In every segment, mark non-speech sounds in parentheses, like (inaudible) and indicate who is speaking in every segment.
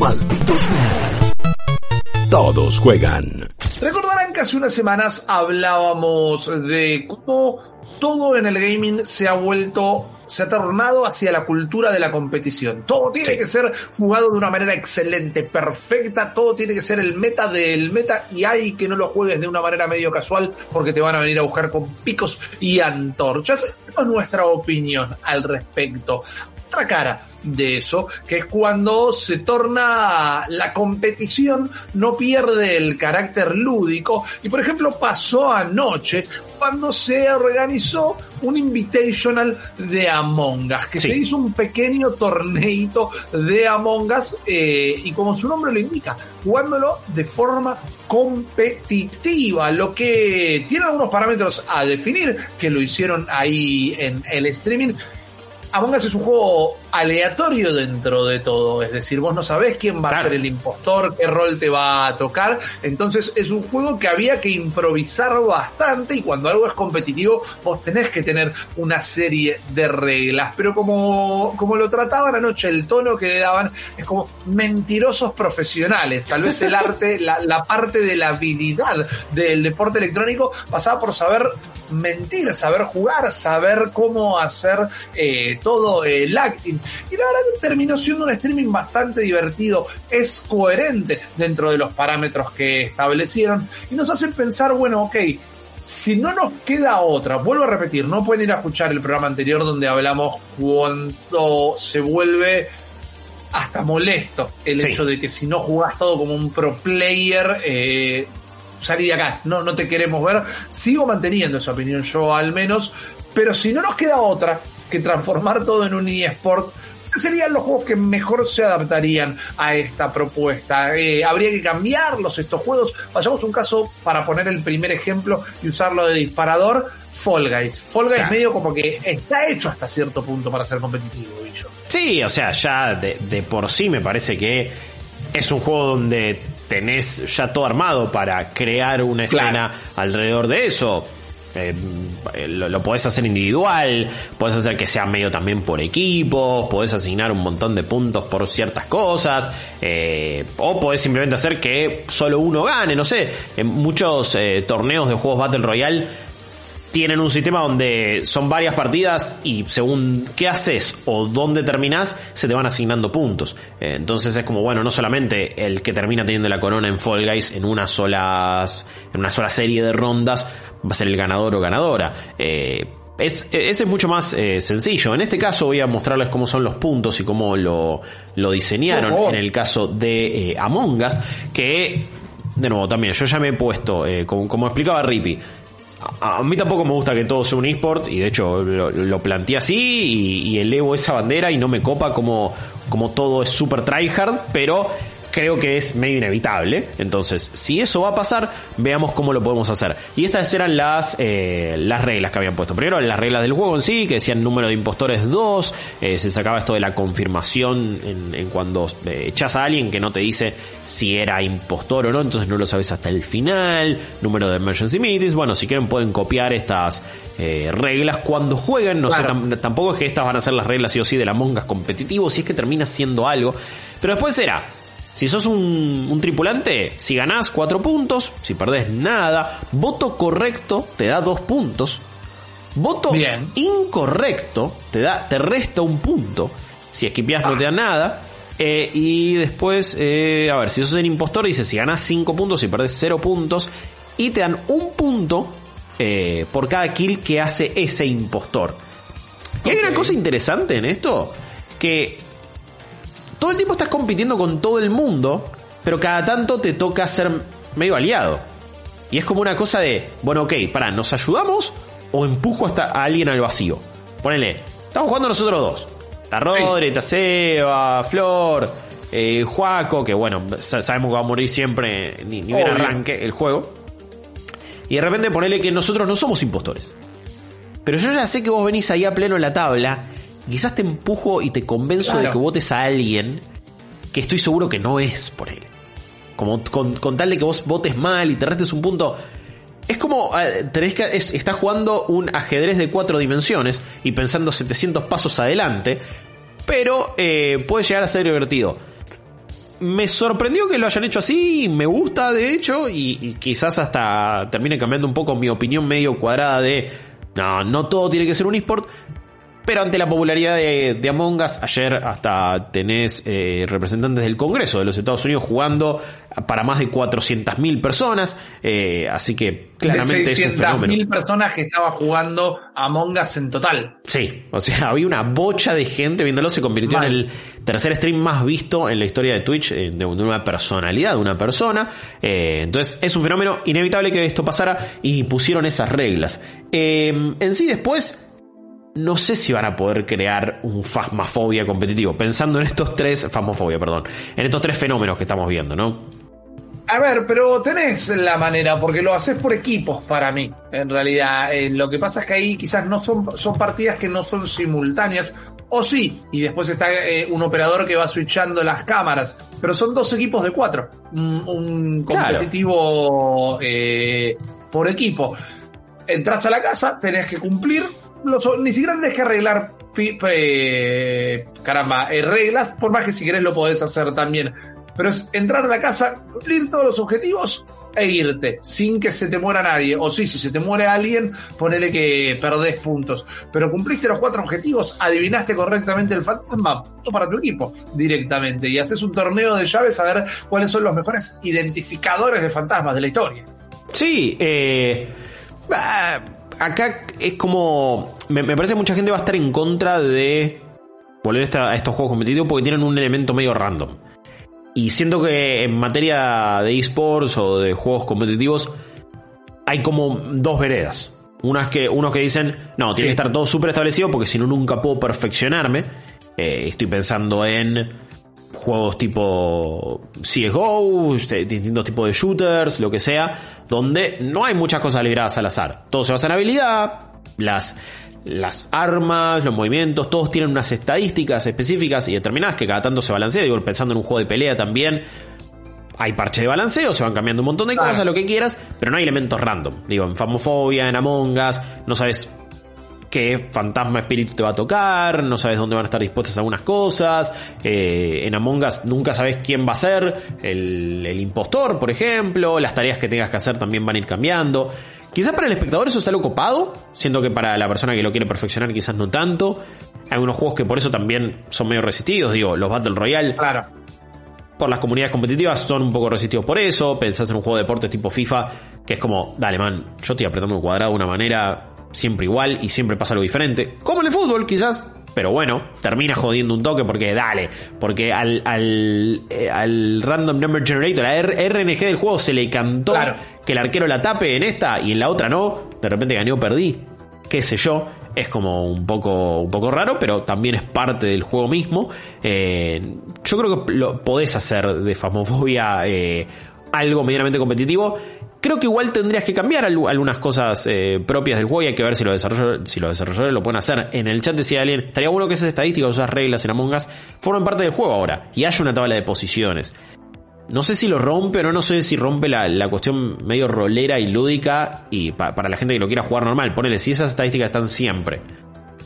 Speaker 1: Malditos nerds. Todos juegan.
Speaker 2: Recordarán que hace unas semanas hablábamos de cómo todo en el gaming se ha vuelto se ha tornado hacia la cultura de la competición. Todo tiene que ser jugado de una manera excelente, perfecta, todo tiene que ser el meta del meta y hay que no lo juegues de una manera medio casual porque te van a venir a buscar con picos y antorchas. Es nuestra opinión al respecto. Otra cara de eso, que es cuando se torna la competición, no pierde el carácter lúdico. Y por ejemplo pasó anoche cuando se organizó un invitational de Among Us, que se hizo un pequeño torneito de Among Us, eh, y como su nombre lo indica, jugándolo de forma competitiva, lo que tiene algunos parámetros a definir, que lo hicieron ahí en el streaming. Among Us es un juego aleatorio dentro de todo, es decir, vos no sabés quién va a ser el impostor, qué rol te va a tocar, entonces es un juego que había que improvisar bastante y cuando algo es competitivo vos tenés que tener una serie de reglas, pero como, como lo trataban anoche, el tono que le daban es como mentirosos profesionales, tal vez el (laughs) arte, la, la parte de la habilidad del deporte electrónico pasaba por saber mentir, saber jugar, saber cómo hacer eh, todo el acting. Y la verdad terminó siendo un streaming bastante divertido, es coherente dentro de los parámetros que establecieron y nos hacen pensar, bueno, ok, si no nos queda otra, vuelvo a repetir, no pueden ir a escuchar el programa anterior donde hablamos cuando se vuelve hasta molesto el hecho de que si no jugás todo como un pro player, eh, salir de acá, no, no te queremos ver. Sigo manteniendo esa opinión yo al menos, pero si no nos queda otra que transformar todo en un eSport, serían los juegos que mejor se adaptarían a esta propuesta? Eh, ¿Habría que cambiarlos estos juegos? Vayamos un caso para poner el primer ejemplo y usarlo de disparador. Fall Guys. Fall Guys medio como que está hecho hasta cierto punto para ser competitivo, yo.
Speaker 3: Sí, o sea, ya de, de por sí me parece que es un juego donde tenés ya todo armado para crear una escena alrededor de eso. Eh, lo, podés hacer individual, podés hacer que sea medio también por equipos, podés asignar un montón de puntos por ciertas cosas, eh, o podés simplemente hacer que solo uno gane, no sé, en muchos eh, torneos de juegos Battle Royale tienen un sistema donde son varias partidas y según qué haces o dónde terminás, se te van asignando puntos. entonces es como, bueno, no solamente el que termina teniendo la corona en Fall Guys en una sola, en una sola serie de rondas va a ser el ganador o ganadora. Eh, es, ese es mucho más eh, sencillo. En este caso voy a mostrarles cómo son los puntos y cómo lo, lo diseñaron en el caso de eh, Among Us, que, de nuevo, también yo ya me he puesto, como, como explicaba Rippy, a, mí tampoco me gusta que todo sea un eSport y de hecho lo, planteé así y, y, elevo esa bandera y no me copa como, como todo es super tryhard, pero creo que es medio inevitable. Entonces, si eso va a pasar, veamos cómo lo podemos hacer. Y estas eran las, eh, las reglas que habían puesto. Primero, las reglas del juego en sí, que decían número de impostores 2, eh, se sacaba esto de la confirmación en, cuando eh, echas a alguien que no te dice si era impostor o no, entonces no lo sabes hasta el final, número de emergency meetings, bueno, si quieren pueden copiar estas reglas cuando jueguen, no sé, tampoco es que estas van a ser las reglas sí o sí de la mongas competitivo, si es que termina siendo algo, pero después será si sos un, tripulante, si ganás 4 puntos, si perdés nada, voto correcto te da 2 puntos. Voto incorrecto te da, te resta un punto. Si esquipeás no te da nada. Eh, y después, eh, a ver, si sos el impostor, dice si ganás 5 puntos, si perdés 0 puntos. Y te dan un punto eh, por cada kill que hace ese impostor. Y hay una cosa interesante en esto, que todo el tiempo estás compitiendo con todo el mundo, pero cada tanto te toca ser medio aliado. Y es como una cosa de, bueno, ok, para, ¿nos ayudamos o empujo hasta a alguien al vacío? Ponele, estamos jugando nosotros dos. Está Rodri, está Seba, Flor, eh, Juaco, que bueno, sabemos que va a morir siempre, ni, ni bien arranque el juego. Y de repente ponele que nosotros no somos impostores. Pero yo ya sé que vos venís ahí a pleno en la tabla quizás te empujo y te convenzo de que votes a alguien que estoy seguro que no es por él. Como con, tal de que vos votes mal y te restes un punto. Es como, tenés que, estás jugando un ajedrez de cuatro dimensiones y pensando 700 pasos adelante, pero eh, puede llegar a ser divertido. me sorprendió que lo hayan hecho así, me gusta de hecho, y, quizás hasta termine cambiando un poco mi opinión medio cuadrada de, no, no todo tiene que ser un eSport, pero ante la popularidad de, Among Us, ayer hasta tenés eh, representantes del Congreso de los Estados Unidos jugando para más de 400.000 personas, eh, así que claramente es un fenómeno.
Speaker 2: personas que estaban jugando Among Us en total.
Speaker 3: Sí, o sea, (laughs) había una bocha de gente viéndolo, se convirtió en el tercer stream más visto en la historia de Twitch eh, de una personalidad, de una persona. entonces es un fenómeno inevitable que esto pasara y pusieron esas reglas. en sí después no sé si van a poder crear un fasmafobia competitivo, pensando en estos tres, fasmofobia, perdón, en estos tres fenómenos que estamos viendo, ¿no?
Speaker 2: A ver, pero tenés la manera, porque lo haces por equipos para mí, en realidad. Eh, lo que pasa es que ahí quizás no son, son partidas que no son simultáneas, o sí, y después está eh, un operador que va switchando las cámaras, pero son dos equipos de cuatro, un, competitivo eh, por equipo. Entras a la casa, tenés que cumplir ni siquiera tienes que arreglar, caramba, eh, reglas, por más que si querés lo podés hacer también. Pero es entrar a la casa, cumplir todos los objetivos e irte, sin que se te muera nadie. O sí, si se te muere alguien, ponele que perdés puntos. Pero cumpliste los cuatro objetivos, adivinaste correctamente el fantasma, punto para tu equipo directamente. Y haces un torneo de llaves a ver cuáles son los mejores identificadores de fantasmas de la historia.
Speaker 3: Sí, eh acá es como. Me, parece que mucha gente va a estar en contra de volver a estos juegos competitivos porque tienen un elemento medio random. Y siento que en materia de esports o de juegos competitivos hay como dos veredas. Unas que, unos que dicen, no, tiene que estar todo súper establecido porque si no nunca puedo perfeccionarme. Eh, estoy pensando en juegos tipo CSGO, este, distintos tipos de shooters, lo que sea, donde no hay muchas cosas liberadas al azar. Todo se basa en habilidad, las, las armas, los movimientos, todos tienen unas estadísticas específicas y determinadas que cada tanto se balancea. Digo, pensando en un juego de pelea también, hay parche de balanceo, se van cambiando un montón de cosas, lo que quieras, pero no hay elementos random. Digo, en Famofobia, en Among Us, no sabes qué fantasma espíritu te va a tocar, no sabes dónde van a estar dispuestas algunas cosas, eh, en Among Us nunca sabes quién va a ser, el, el, impostor, por ejemplo, las tareas que tengas que hacer también van a ir cambiando. Quizás para el espectador eso es algo copado, siento que para la persona que lo quiere perfeccionar quizás no tanto. Hay unos juegos que por eso también son medio resistidos, digo, los Battle Royale.
Speaker 2: Claro.
Speaker 3: Por las comunidades competitivas son un poco resistidos por eso. Pensás en un juego de deporte tipo FIFA, que es como, dale man, yo estoy apretando el cuadrado de una manera siempre igual y siempre pasa algo diferente. Como en el fútbol, quizás. Pero bueno, termina jodiendo un toque porque dale, porque al, al, eh, al Random Number Generator, la RNG del juego se le cantó que el arquero la tape en esta y en la otra no, de repente gané o perdí, qué sé yo, es como un poco, un poco raro, pero también es parte del juego mismo. Eh, yo creo que lo podés hacer de Famofobia eh, algo medianamente competitivo Creo que igual tendrías que cambiar algunas cosas eh, propias del juego y hay que ver si los, desarrolladores, lo pueden hacer. En el chat decía alguien, estaría bueno que esas estadísticas, esas reglas en Among Us formen parte del juego ahora y haya una tabla de posiciones. No sé si lo rompe o no, no sé si rompe la, cuestión medio rolera y lúdica y para la gente que lo quiera jugar normal. Ponele, si esas estadísticas están siempre.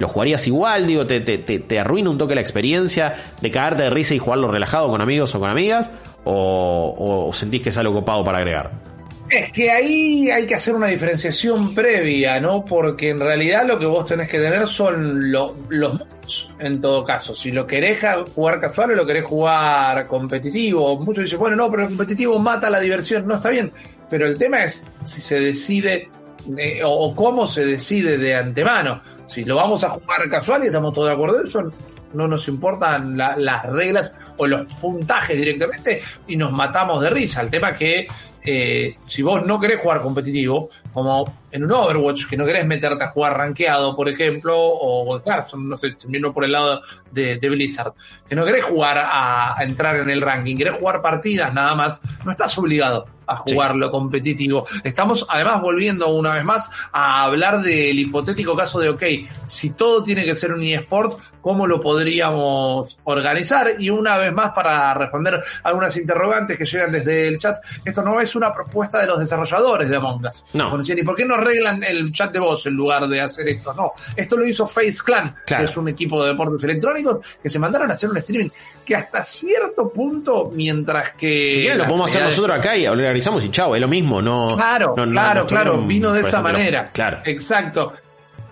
Speaker 3: ¿Lo jugarías igual? Digo, te, arruina un toque la experiencia de cagarte de risa y jugarlo relajado con amigos o con amigas? ¿O, o sentís que es algo copado para agregar?
Speaker 2: Es que ahí hay que hacer una diferenciación previa, ¿no? Porque en realidad lo que vos tenés que tener son los modos, en todo caso. Si lo querés jugar casual o lo querés jugar competitivo. Muchos dicen, bueno, no, pero el competitivo mata la diversión. No, está bien. Pero el tema es si se decide eh, o, cómo se decide de antemano. Si lo vamos a jugar casual y estamos todos de acuerdo eso, no nos importan las reglas o los puntajes directamente y nos matamos de risa. El tema que eh, si vos no querés jugar competitivo, como en un Overwatch, que no querés meterte a jugar rankeado, por ejemplo, o claro, no sé, termino por el lado de, Blizzard, que no querés jugar a, entrar en el ranking, querés jugar partidas nada más, no estás obligado a jugarlo competitivo. Estamos además volviendo una vez más a hablar del hipotético caso de, ok, si todo tiene que ser un eSport, ¿cómo lo podríamos organizar? Y una vez más para responder algunas interrogantes que llegan desde el chat, esto no es una propuesta de los desarrolladores de Among Us.
Speaker 3: No.
Speaker 2: ¿Y por qué no arreglan el chat de voz en lugar de hacer esto? No, esto lo hizo Face Clan,
Speaker 3: Claro.
Speaker 2: que es un equipo de deportes electrónicos que se mandaron a hacer un streaming que hasta cierto punto, mientras que...
Speaker 3: Si quieren lo podemos hacer nosotros acá y organizamos y chao, es lo mismo, no.
Speaker 2: Claro,
Speaker 3: no- no-
Speaker 2: claro, claro, vino de esa manera.
Speaker 3: Claro.
Speaker 2: Exacto.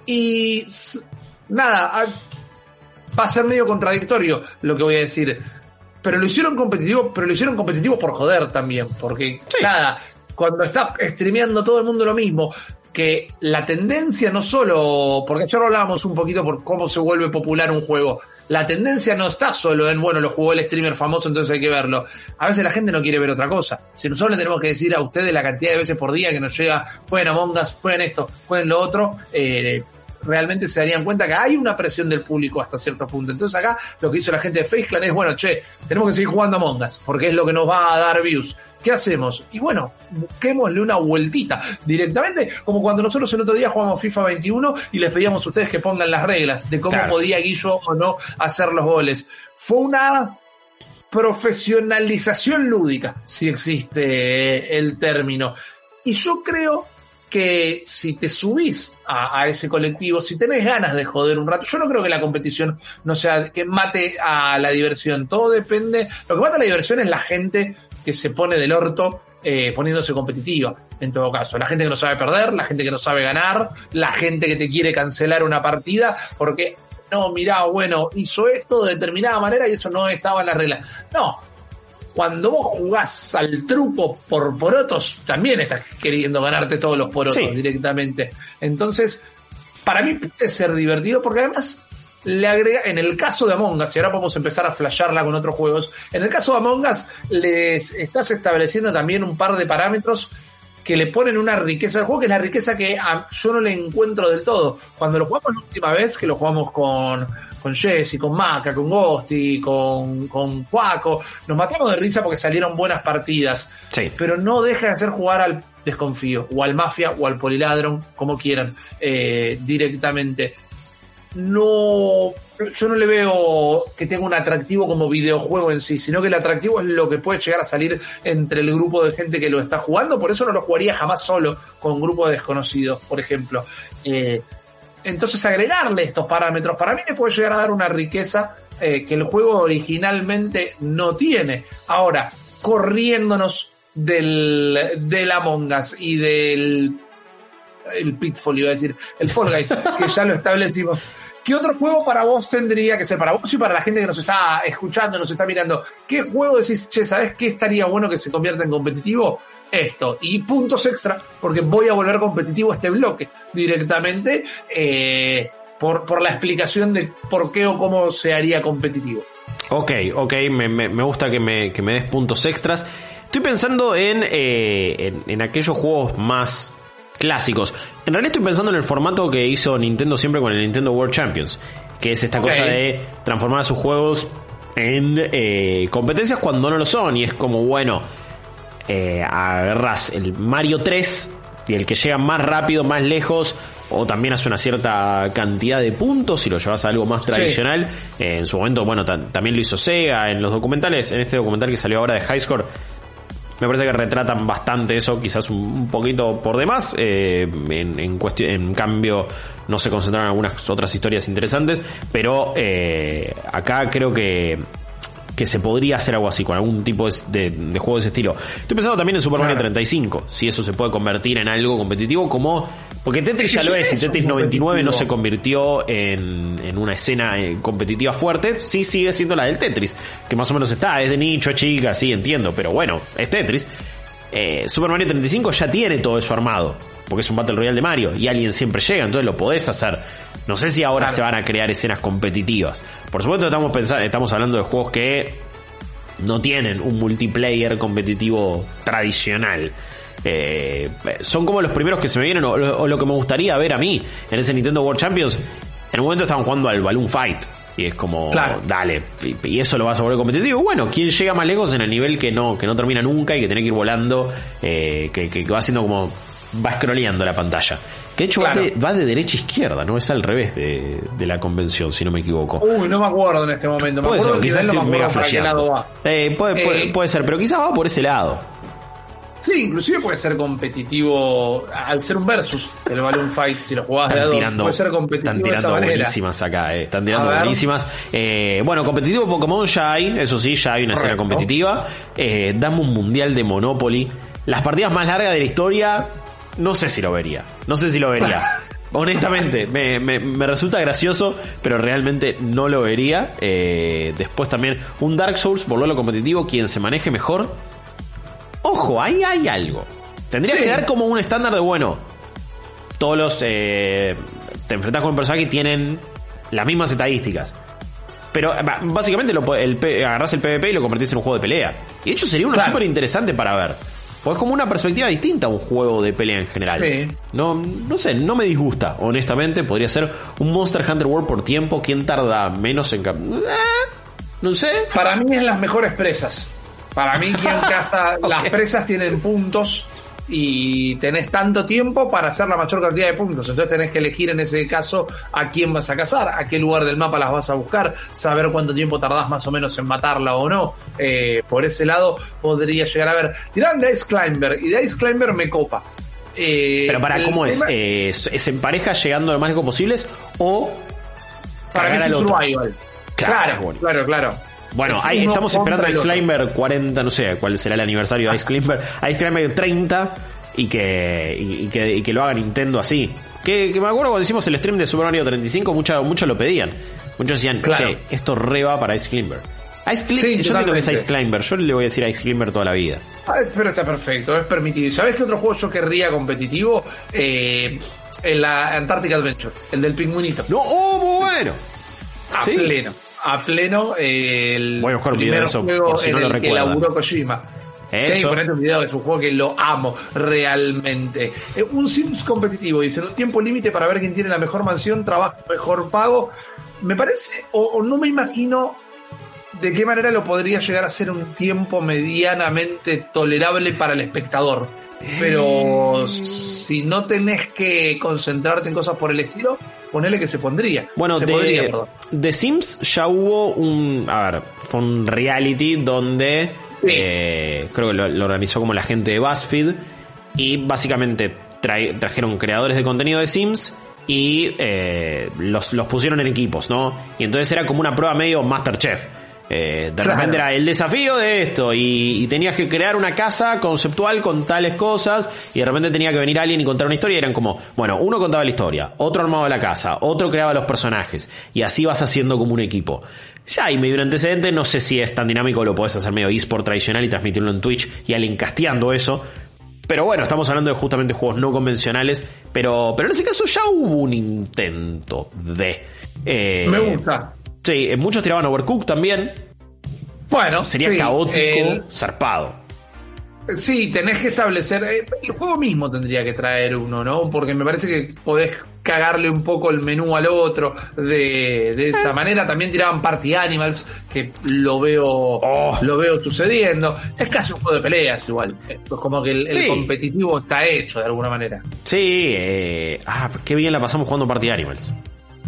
Speaker 2: Y nada, ah, va a ser medio contradictorio lo que voy a decir. Pero lo hicieron competitivo, pero lo hicieron competitivo por joder también. Porque,
Speaker 3: Sí.
Speaker 2: nada, cuando está streameando todo el mundo lo mismo, que la tendencia no solo, porque ayer hablábamos un poquito por cómo se vuelve popular un juego. La tendencia no está solo en, bueno, lo jugó el streamer famoso, entonces hay que verlo. A veces la gente no quiere ver otra cosa. Si nosotros le tenemos que decir a ustedes la cantidad de veces por día que nos llega, jueguen Among Us, jueguen esto, jueguen lo otro, eh, realmente se darían cuenta que hay una presión del público hasta cierto punto. Entonces acá lo que hizo la gente de Face Clan es, bueno, che, tenemos que seguir jugando Among Us, porque es lo que nos va a dar views. ¿Qué hacemos? Y bueno, busquémosle una vueltita directamente, como cuando nosotros el otro día jugamos FIFA 21 y les pedíamos a ustedes que pongan las reglas de cómo
Speaker 3: Claro.
Speaker 2: podía Guillo o no hacer los goles. Fue una profesionalización lúdica, si existe el término. Y yo creo que si te subís a, ese colectivo, si tenés ganas de joder un rato, yo no creo que la competición no sea que mate a la diversión. Todo depende. Lo que mata a la diversión es la gente que se pone del orto eh, poniéndose competitiva. En todo caso, la gente que no sabe perder, la gente que no sabe ganar, la gente que te quiere cancelar una partida porque no, mirá, bueno, hizo esto de determinada manera y eso no estaba en la regla. No, cuando vos jugás al truco por porotos, también estás queriendo ganarte todos los porotos
Speaker 3: Sí.
Speaker 2: directamente. Entonces, para mí puede ser divertido porque además le agrega, en el caso de Among Us, y ahora podemos empezar a flashearla con otros juegos, en el caso de Among Us les estás estableciendo también un par de parámetros que le ponen una riqueza al juego, que es la riqueza que a- yo no le encuentro del todo. Cuando lo jugamos la última vez, que lo jugamos con, con Jesse, con Maca, con Ghosty, con, con Juaco, nos matamos de risa porque salieron buenas partidas.
Speaker 3: Sí.
Speaker 2: Pero no deja de hacer jugar al desconfío, o al mafia, o al poliladron, como quieran, eh, directamente. No, yo no le veo que tenga un atractivo como videojuego en sí, sino que el atractivo es lo que puede llegar a salir entre el grupo de gente que lo está jugando, por eso no lo jugaría jamás solo con un grupo de desconocidos, por ejemplo. Eh, entonces agregarle estos parámetros para mí le puede llegar a dar una riqueza eh, que el juego originalmente no tiene. Ahora, corriéndonos del, del Among Us y del el Pitfall iba a decir, el Fall Guys, (laughs) que ya lo establecimos. ¿Qué otro juego para vos tendría que ser? Para vos y para la gente que nos está escuchando, nos está mirando. ¿Qué juego decís, che, ¿sabes qué estaría bueno que se convierta en competitivo? Esto. Y puntos extra, porque voy a volver competitivo este bloque directamente eh, por, por la explicación de por qué o cómo se haría competitivo.
Speaker 3: Ok, ok, me, me- me gusta que me, que me des puntos extras. Estoy pensando en, eh, en, en aquellos juegos más clásicos. En realidad estoy pensando en el formato que hizo Nintendo siempre con el Nintendo World Champions, que es esta cosa de transformar sus juegos en eh, competencias cuando no lo son. Y es como, bueno, eh, agarras el Mario 3 y el que llega más rápido, más lejos, o también hace una cierta cantidad de puntos y lo llevas a algo más tradicional. Eh, en su momento, bueno, ta- también lo hizo Sega en los documentales, en este documental que salió ahora de High Score. Me parece que retratan bastante eso, quizás un, un poquito por demás. eh, en, en, cuestión, en cambio, no se concentraron en algunas otras historias interesantes. Pero eh, acá creo que, que se podría hacer algo así, con algún tipo de, de- de juego de ese estilo. Estoy pensando también en Super Mario
Speaker 2: Claro.
Speaker 3: 35, si eso se puede convertir en algo competitivo, como. Porque Tetris ya lo es, y Tetris 99 no se convirtió en, en una escena eh, competitiva fuerte, sí sigue siendo la del Tetris, que más o menos está, es de nicho, chica, sí, entiendo, pero bueno, es Tetris. Eh, Super Mario 35 ya tiene todo eso armado, porque es un Battle Royale de Mario, y alguien siempre llega, entonces lo podés hacer. No sé si ahora
Speaker 2: Claro.
Speaker 3: se van a crear escenas competitivas. Por supuesto estamos pensando, estamos hablando de juegos que no tienen un multiplayer competitivo tradicional. Eh, son como los primeros que se me vienen, o, o lo que me gustaría ver a mí en ese Nintendo World Champions. En un momento estaban jugando al Balloon Fight, Y es como,
Speaker 2: Claro.
Speaker 3: dale, y, eso lo vas a volver competitivo. Bueno, ¿quién llega más lejos en el nivel que no, que no termina nunca y que tiene que ir volando, eh, que, que va haciendo como, va scrolleando la pantalla? Que de hecho va, de, va de derecha a izquierda, ¿no? Es al revés de, de la convención, si no me equivoco.
Speaker 2: Uy, no me acuerdo en este momento. Me
Speaker 3: Puede ser, quizás estoy
Speaker 2: me
Speaker 3: mega flasheando. Eh, puede, puede,
Speaker 2: Eh,
Speaker 3: puede ser, pero quizás va por ese lado.
Speaker 2: Sí, inclusive puede ser competitivo al ser un versus el Balloon Fight si lo jugás de a
Speaker 3: Están
Speaker 2: dos.
Speaker 3: tirando,
Speaker 2: puede ser competitivo
Speaker 3: están
Speaker 2: de esa
Speaker 3: tirando
Speaker 2: manera.
Speaker 3: buenísimas acá, eh. están tirando buenísimas. Eh, bueno, competitivo Pokémon ya hay, eso sí, ya hay una escena competitiva. Eh, dame un mundial de Monopoly. Las partidas más largas de la historia, no sé si lo vería. No sé si lo vería. (laughs) Honestamente, me, me- me resulta gracioso, pero realmente no lo vería. Eh, después también un Dark Souls, volverlo competitivo, quien se maneje mejor. Ojo, ahí hay algo. Tendría
Speaker 2: Sí.
Speaker 3: que dar como un estándar de bueno. Todos los. eh, te enfrentas con un personaje y tienen las mismas estadísticas. Pero básicamente lo, el, agarrás el PvP y lo convertís en un juego de pelea. Y de hecho sería uno
Speaker 2: Claro.
Speaker 3: súper interesante para ver. Porque es como una perspectiva distinta a un juego de pelea en general.
Speaker 2: Sí.
Speaker 3: No, no sé, no me disgusta, honestamente. Podría ser un Monster Hunter World por tiempo. ¿Quién tarda menos en... Eh, no sé.
Speaker 2: Para mí es las mejores presas. Para mí quien (laughs) caza las presas tienen puntos y tenés tanto tiempo para hacer la mayor cantidad de puntos. Entonces tenés que elegir en ese caso a quién vas a cazar, a qué lugar del mapa las vas a buscar, saber cuánto tiempo tardás más o menos en matarla o no. Eh, por ese lado podría llegar a ver. Dirán de Ice Climber y de Ice Climber me copa. Eh,
Speaker 3: Pero para, ¿cómo es?
Speaker 2: tema-
Speaker 3: Eh, ¿Es en pareja llegando lo más lejos posibles o
Speaker 2: para mí es survival.
Speaker 3: Claro,
Speaker 2: Claro, claro, claro.
Speaker 3: Bueno,
Speaker 2: Es
Speaker 3: ahí
Speaker 2: uno
Speaker 3: estamos esperando a Ice. Climber 40, no sé cuál será el aniversario de Ice Climber. Ice Climber 30 y que, y, y que, y que lo haga Nintendo así. Que, que me acuerdo cuando hicimos el stream de Super Mario 35, muchos muchos lo pedían. Muchos decían,
Speaker 2: Claro.
Speaker 3: che, esto reba para Ice Climber. Ice Climber,
Speaker 2: Sí,
Speaker 3: yo entiendo que es. Ice Climber, yo le voy a decir Ice Climber toda la vida.
Speaker 2: Ah, pero está perfecto, es permitido. ¿Y ¿Sabes qué otro juego yo querría competitivo? Eh, en la Antarctic Adventure, el del pingüinito.
Speaker 3: No, oh, muy bueno.
Speaker 2: A
Speaker 3: Sí.
Speaker 2: pleno. A pleno eh, el
Speaker 3: Voy a buscar
Speaker 2: primer
Speaker 3: de eso,
Speaker 2: juego
Speaker 3: si
Speaker 2: en
Speaker 3: no
Speaker 2: el que laburó Kojima.
Speaker 3: Eso.
Speaker 2: Sí, ponete un video, es un juego que lo amo realmente. Eh, un Sims competitivo, dice, un tiempo límite para ver quién tiene la mejor mansión, trabajo mejor pago. Me parece, o, o no me imagino de qué manera lo podría llegar a ser un tiempo medianamente tolerable para el espectador. Pero si no tenés que concentrarte en cosas por el estilo, ponele que se pondría.
Speaker 3: Bueno,
Speaker 2: se
Speaker 3: de,
Speaker 2: podría, perdón.
Speaker 3: de Sims ya hubo un. A ver, fue un reality donde.
Speaker 2: Sí.
Speaker 3: eh, creo que lo, lo organizó como la gente de BuzzFeed. Y básicamente trae- trajeron creadores de contenido de Sims y eh, los, los pusieron en equipos, ¿no? Y entonces era como una prueba medio Masterchef. Eh, de
Speaker 2: Claro.
Speaker 3: repente era el desafío de esto y, y tenías que crear una casa conceptual con tales cosas y de repente tenía que venir alguien y contar una historia y eran como, bueno, uno contaba la historia, otro armaba la casa, otro creaba los personajes y así vas haciendo como un equipo. Ya hay medio un antecedente, no sé si es tan dinámico, lo podés hacer medio eSport tradicional y transmitirlo en Twitch y alguien casteando eso. Pero bueno, estamos hablando de justamente juegos no convencionales, pero, pero en ese caso ya hubo un intento de... eh,
Speaker 2: Me gusta.
Speaker 3: Sí, eh, muchos tiraban Overcooked también,
Speaker 2: Bueno,
Speaker 3: sería
Speaker 2: sí,
Speaker 3: caótico,
Speaker 2: el-
Speaker 3: zarpado.
Speaker 2: sí, tenés que establecer. eh, El juego mismo tendría que traer uno, ¿no? Porque me parece que podés cagarle un poco el menú al otro de, de esa manera. También tiraban Party Animals, que lo veo,
Speaker 3: Oh.
Speaker 2: lo veo sucediendo. Es casi un juego de peleas igual. Es como que el, competitivo está hecho de alguna manera.
Speaker 3: Sí, eh, ah, qué bien la pasamos jugando Party Animals.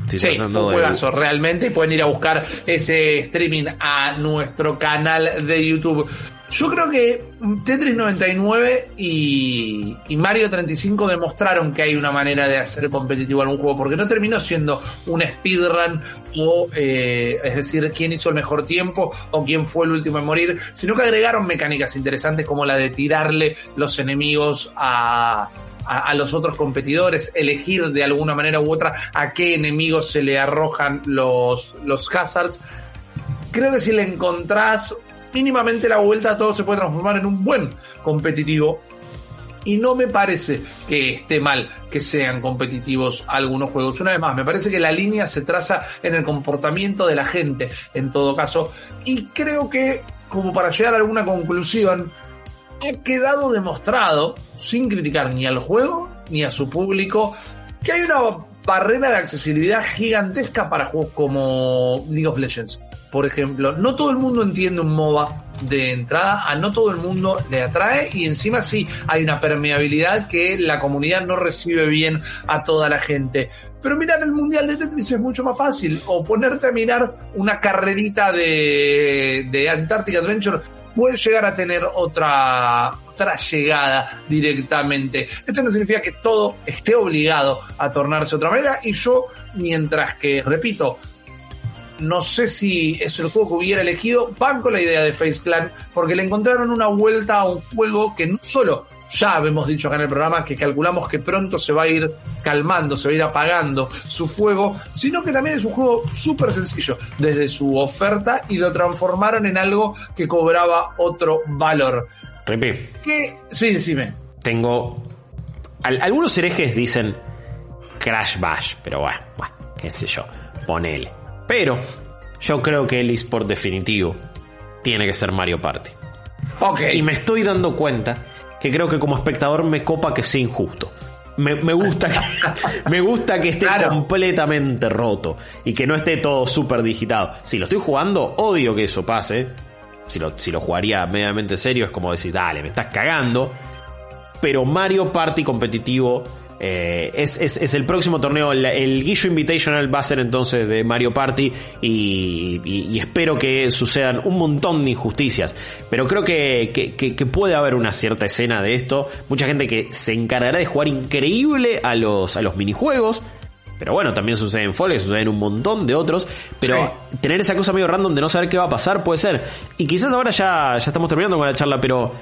Speaker 3: Estoy
Speaker 2: Sí, fue un
Speaker 3: de-
Speaker 2: juegazo, realmente. y Pueden ir a buscar ese streaming a nuestro canal de YouTube. Yo creo que Tetris 99 y, y Mario 35 demostraron que hay una manera de hacer competitivo algún juego, porque no terminó siendo un speedrun o, eh, es decir, quién hizo el mejor tiempo o quién fue el último en morir, sino que agregaron mecánicas interesantes como la de tirarle los enemigos a, a, los otros competidores, elegir de alguna manera u otra a qué enemigos se le arrojan los, los hazards. Creo que si le encontrás mínimamente la vuelta, todo se puede transformar en un buen competitivo. Y no me parece que esté mal que sean competitivos algunos juegos. Una vez más, me parece que la línea se traza en el comportamiento de la gente, en todo caso. Y creo que, como para llegar a alguna conclusión, ha quedado demostrado, sin criticar ni al juego ni a su público, que hay una barrera de accesibilidad gigantesca para juegos como League of Legends. Por ejemplo, no todo el mundo entiende un MOBA de entrada, a no todo el mundo le atrae y encima sí hay una permeabilidad que la comunidad no recibe bien a toda la gente. Pero mirar el Mundial de Tetris es mucho más fácil. O ponerte a mirar una carrerita de, Antarctic Adventure puede llegar a tener otra, otra llegada directamente. Esto no significa que todo esté obligado a tornarse de otra manera y yo, mientras que, repito, no sé si es el juego que hubiera elegido, banco la idea de Face Clan porque le encontraron una vuelta a un juego que no solo ya hemos dicho acá en el programa que calculamos que pronto se va a ir calmando, se va a ir apagando su fuego, sino que también es un juego súper sencillo desde su oferta y lo transformaron en algo que cobraba otro valor.
Speaker 3: Ripi.
Speaker 2: ¿Qué? Sí, decime.
Speaker 3: Tengo. algunos herejes dicen Crash Bash, pero bueno, bueno, qué sé yo, ponele. Pero yo creo que el eSport definitivo tiene que ser Mario Party.
Speaker 2: Ok.
Speaker 3: Y me estoy dando cuenta que creo que como espectador me copa que sea injusto. Me, gusta que, (laughs) me gusta que esté completamente roto y que no esté todo súper digitado. Si lo estoy jugando, odio que eso pase. Si lo, si lo jugaría medianamente serio, es como decir, dale, me estás cagando. Pero Mario Party competitivo eh, es, es, el próximo torneo, el, Guillo Invitational va a ser entonces de Mario Party y, espero que sucedan un montón de injusticias. Pero creo que, que, puede haber una cierta escena de esto. Mucha gente que se encargará de jugar increíble a los, a los minijuegos. Pero bueno, también sucede en Fall, sucede en un montón de otros. Pero tener esa cosa medio random de no saber qué va a pasar puede ser. Y quizás ahora ya, ya estamos terminando con la charla, pero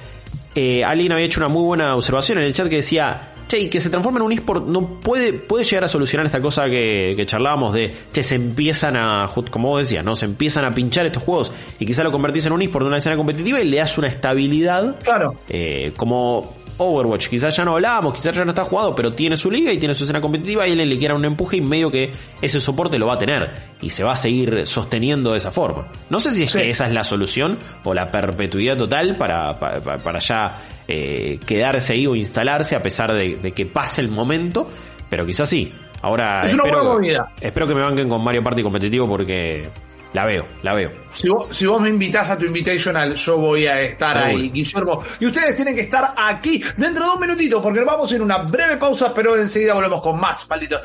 Speaker 3: eh, alguien había hecho una muy buena observación en el chat que decía che, que se transforma en un eSport no puede, puede llegar a solucionar esta cosa que, que charlábamos de, che, se empiezan a, como vos decías, ¿no? Se empiezan a pinchar estos juegos y quizá lo convertís en un eSport de una escena competitiva y le das una estabilidad.
Speaker 2: Claro.
Speaker 3: Eh, como Overwatch, quizás ya no hablábamos, quizás ya no está jugado, pero tiene su liga y tiene su escena competitiva y él le quiera un empuje y medio que ese soporte lo va a tener y se va a seguir sosteniendo de esa forma. No sé si es que esa es la solución o la perpetuidad total para, para, ya eh, quedarse ahí o instalarse a pesar de, que pase el momento, pero quizás sí. Ahora espero, espero que me banquen con Mario Party competitivo porque la veo, la veo.
Speaker 2: Si vos, me invitás a tu invitational, yo voy a estar ahí, Guillermo. Y ustedes tienen que estar aquí dentro de un minutito, porque vamos a ir una breve pausa, pero enseguida volvemos con más, malditos.